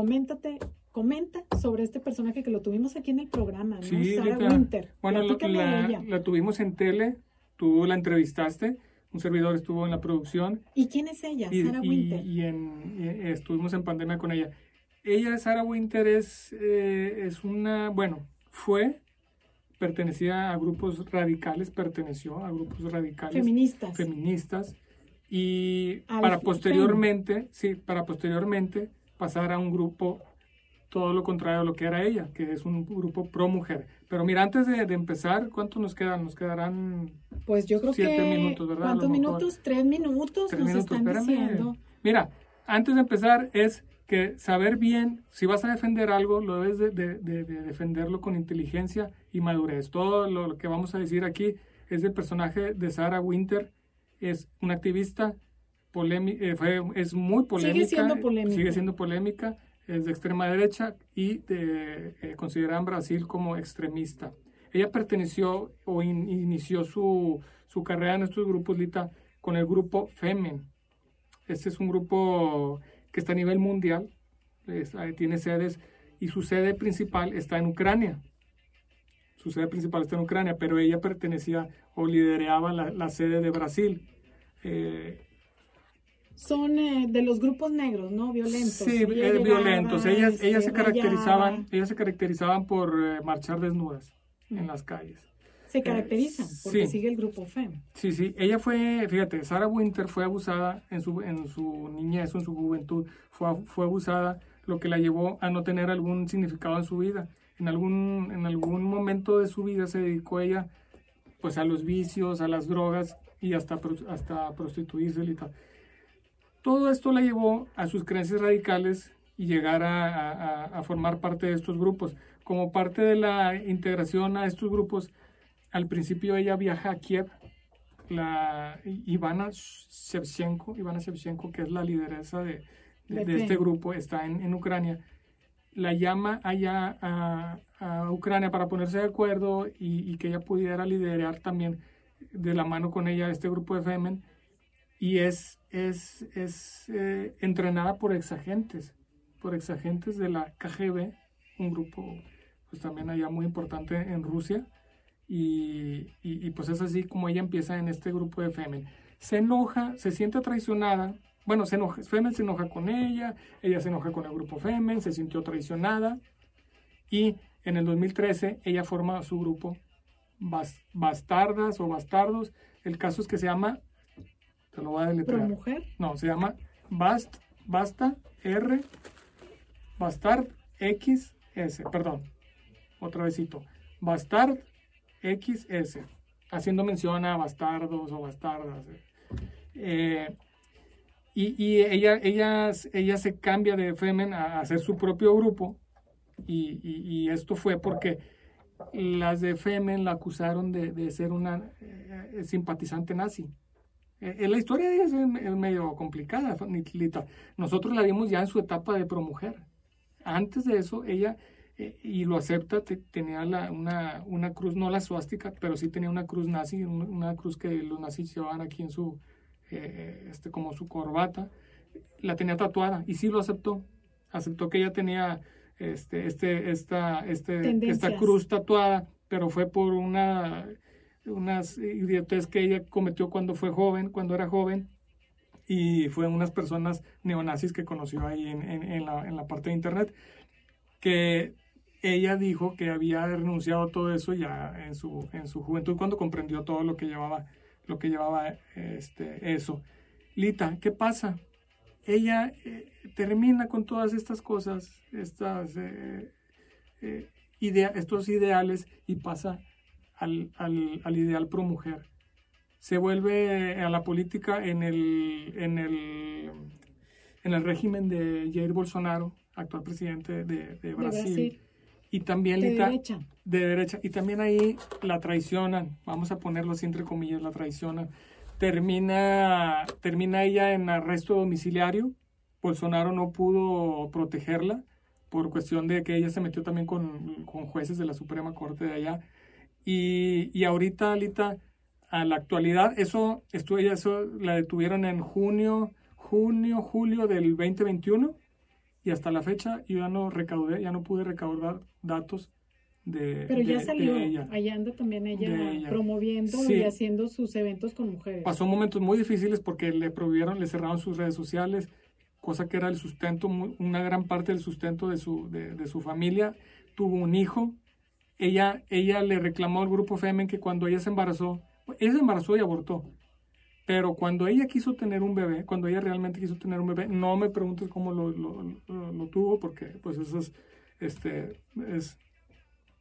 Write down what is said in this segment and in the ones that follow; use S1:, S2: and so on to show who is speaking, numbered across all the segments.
S1: coméntate, comenta sobre este personaje que lo tuvimos aquí en el programa, ¿no?
S2: Sí, Lita.
S1: Winter.
S2: Bueno, lo- la, tuvimos en tele, tú la entrevistaste, un servidor estuvo en la producción
S1: ¿Y quién es ella?
S2: y,
S1: Sarah
S2: y-
S1: Winter.
S2: y en- y estuvimos en pandemia con ella. Ella, Sarah Winter, es, eh, es una, bueno, fue, pertenecía a grupos radicales, perteneció a grupos radicales
S1: Feministas.
S2: feministas y
S1: Al
S2: para posteriormente, sí, para posteriormente pasar a un grupo todo lo contrario a lo que era ella, que es un grupo pro mujer. Pero mira, antes de, de empezar, ¿cuánto nos quedan? Nos quedarán
S1: Pues yo creo
S2: Siete
S1: que.
S2: minutos, ¿verdad?
S1: ¿Cuántos minutos? Tres minutos
S2: tres
S1: nos
S2: minutos.
S1: están
S2: Espérame.
S1: diciendo.
S2: Mira, antes de empezar es que saber bien, si vas a defender algo, lo debes de, de- de- de defenderlo con inteligencia y madurez. Todo lo, lo que vamos a decir aquí es del personaje de Sarah Winter, es una activista polémica, es muy polémica.
S1: siendo polémica.
S2: Sigue siendo polémica, es de extrema derecha y de, eh, considerada en Brasil como extremista. Ella perteneció o in- inició su, su carrera en estos grupos, Lita, con el grupo Femen. Este es un grupo que está a nivel mundial, es- eh, tiene sedes y su sede principal está en Ucrania. Su sede principal está en Ucrania, pero ella pertenecía o lideraba la, la sede de Brasil. Eh,
S1: Son eh, de los grupos negros, ¿no? Violentos.
S2: Sí,
S1: Ella
S2: eh,
S1: llegaba,
S2: violentos. Ellas,
S1: este,
S2: ellas se caracterizaban,
S1: rayaba.
S2: ellas se caracterizaban por eh, marchar desnudas en las calles.
S1: Se caracterizan porque
S2: sí.
S1: sigue el grupo FEM.
S2: Sí, sí, ella fue, fíjate, Sarah Winter fue abusada en su, en su niñez, en su juventud, fue, fue abusada, lo que la llevó a no tener algún significado en su vida. En algún, en algún momento de su vida se dedicó ella pues a los vicios, a las drogas y hasta, hasta prostituirse y tal. Todo esto la llevó a sus creencias radicales y llegar a, a- a- a formar parte de estos grupos. Como parte de la integración a estos grupos, al principio ella viaja a Kiev, la Ivana Shevchenko, Ivana Shevchenko, que es la lideresa de, de-
S1: De
S2: de este grupo, está en, en Ucrania, la llama allá a, a Ucrania para ponerse de acuerdo y, y que ella pudiera liderar también de la mano con ella este grupo de Femen y es, es, es eh, entrenada por exagentes, por exagentes de la KGB, un grupo pues también allá muy importante en Rusia y, y- pues es así como ella empieza en este grupo de Femen. Se enoja, se siente traicionada, bueno, se enoja, Femen se enoja con ella, ella se enoja con el grupo Femen, se sintió traicionada y en el 2013 ella forma su grupo Bas- Bastardas o Bastardos. El caso es que se llama, te lo voy a
S1: Pro
S2: deletrear.
S1: mujer.
S2: No, se llama Bast, Basta R, Bastard XS, perdón, otra vezito, Bastard XS, haciendo mención a bastardos o bastardas. eh. y y ella, ella, ella se cambia de Femen a hacer su propio grupo y, y- y esto fue porque las de Femen la acusaron de, de ser una eh, simpatizante nazi. Eh, eh, la historia de ella es, es medio complicada, Lita. Nosotros la vimos ya en su etapa de promujer. Antes de eso, ella, eh, y lo acepta, te- tenía la- una, una cruz, no la suástica, pero sí tenía una cruz nazi, un- una cruz que los nazis llevaban aquí en su, eh, este, como su corbata. La tenía tatuada y sí lo aceptó. Aceptó que ella tenía este, este, esta, este, esta cruz tatuada, pero fue por una unas idiotez que ella cometió cuando fue joven, cuando era joven, y fue unas personas neonazis que conoció ahí en, en- la, en la parte de internet, que ella dijo que había renunciado a todo eso ya en su, en su juventud cuando comprendió todo lo que llevaba, lo que llevaba este, eso. Lita, ¿qué pasa? Ella eh, termina con todas estas cosas, estas, eh, eh, estos ideales y pasa al, al, al ideal pro mujer. Se vuelve a la política en el, en el, en el régimen de Jair Bolsonaro, actual presidente de, de Brasil.
S1: Brasil.
S2: Y también
S1: De derecha.
S2: de derecha. Y también ahí la traicionan, vamos a ponerlo así entre comillas, la traicionan. Termina, termina ella en arresto domiciliario. Bolsonaro no pudo protegerla por cuestión de que ella se metió también con, con jueces de la Suprema Corte de allá. Y, y ahorita, Alita, a la actualidad, eso, esto, ella, eso la detuvieron en junio, junio, julio del 2021 y hasta la fecha yo ya no recaudé, ya no pude recaudar datos de,
S1: Pero ya
S2: de-
S1: salió,
S2: de ella.
S1: allá anda también ella, promoviendo
S2: Sí.
S1: y haciendo sus eventos con mujeres.
S2: Pasó momentos muy difíciles porque le prohibieron, le cerraron sus redes sociales, cosa que era el sustento, una gran parte del sustento de su, de, de su familia. Tuvo un hijo. Ella, ella le reclamó al grupo Femen que cuando ella se embarazó, ella se embarazó y abortó. Pero cuando ella quiso tener un bebé, cuando ella realmente quiso tener un bebé, no me preguntes cómo lo, lo, lo- lo tuvo, porque pues eso es, este, es,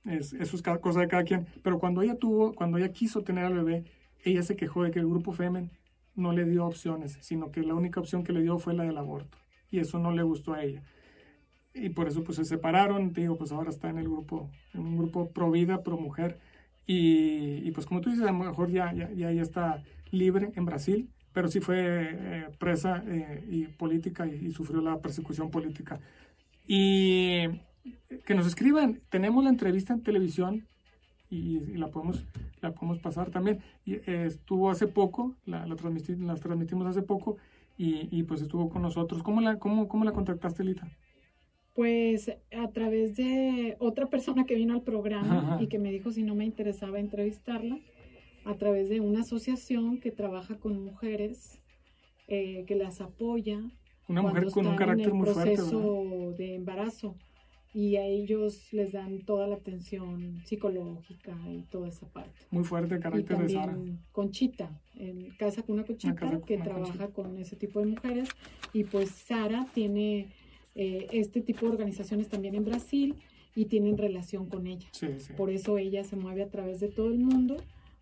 S2: es, eso es cada cosa de cada quien. Pero cuando ella tuvo, cuando ella quiso tener al bebé, ella se quejó de que el grupo Femen no le dio opciones, sino que la única opción que le dio fue la del aborto. Y eso no le gustó a ella. Y por eso pues se separaron, digo, pues ahora está en el grupo, en un grupo pro vida, pro mujer. Y, y, pues como tú dices, a lo mejor ya, ya, ya, está libre en Brasil, pero sí fue eh, presa eh, y política y, sufrió la persecución política. Y que nos escriban, tenemos la entrevista en televisión y, la podemos la podemos pasar también. Eh, estuvo hace poco, la, la, transmiti- la transmitimos hace poco y, y, pues estuvo con nosotros. ¿Cómo la, cómo, cómo la contactaste, Lita?
S1: Pues a través de otra persona que vino al programa
S2: Ajá.
S1: y que me dijo si no me interesaba entrevistarla, a través de una asociación que trabaja con mujeres, eh, que las apoya.
S2: Una mujer con un carácter
S1: en
S2: muy
S1: el
S2: fuerte.
S1: proceso
S2: ¿verdad?
S1: de embarazo y a ellos les dan toda la atención psicológica y toda esa parte.
S2: Muy fuerte el
S1: Y
S2: carácter de Sara.
S1: Conchita, en Casa con una Conchita,
S2: Casa
S1: que
S2: una
S1: trabaja
S2: Conchita.
S1: con ese tipo de mujeres. Y pues Sara tiene eh, este tipo de organizaciones también en Brasil y tienen relación con ella.
S2: Sí, sí.
S1: Por eso ella se mueve a través de todo el mundo,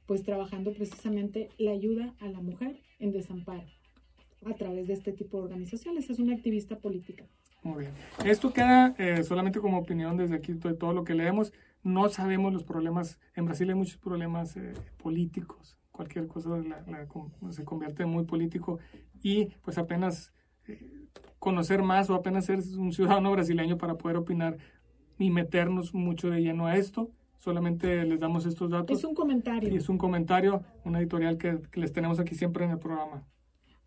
S1: pues trabajando precisamente la ayuda a la mujer en desamparo a través de este tipo de organizaciones. Es una activista política.
S2: Muy bien. Esto queda eh, solamente como opinión desde aquí de todo lo que leemos. No sabemos los problemas. En Brasil hay muchos problemas eh, políticos. Cualquier cosa la- la se convierte en muy político y pues apenas eh, conocer más o apenas ser un ciudadano brasileño para poder opinar y meternos mucho de lleno a esto. Solamente les damos estos datos
S1: Es un comentario.
S2: y es un comentario, una editorial que, que les tenemos aquí siempre en el programa.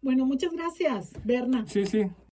S1: Bueno, muchas gracias, Berna.
S2: Sí, sí,